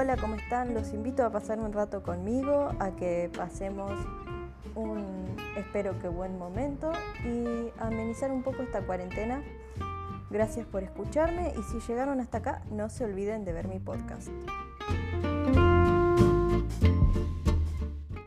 Hola, ¿cómo están? Los invito a pasar un rato conmigo, a que pasemos un, espero que buen momento y amenizar un poco esta cuarentena. Gracias por escucharme y si llegaron hasta acá, no se olviden de ver mi podcast.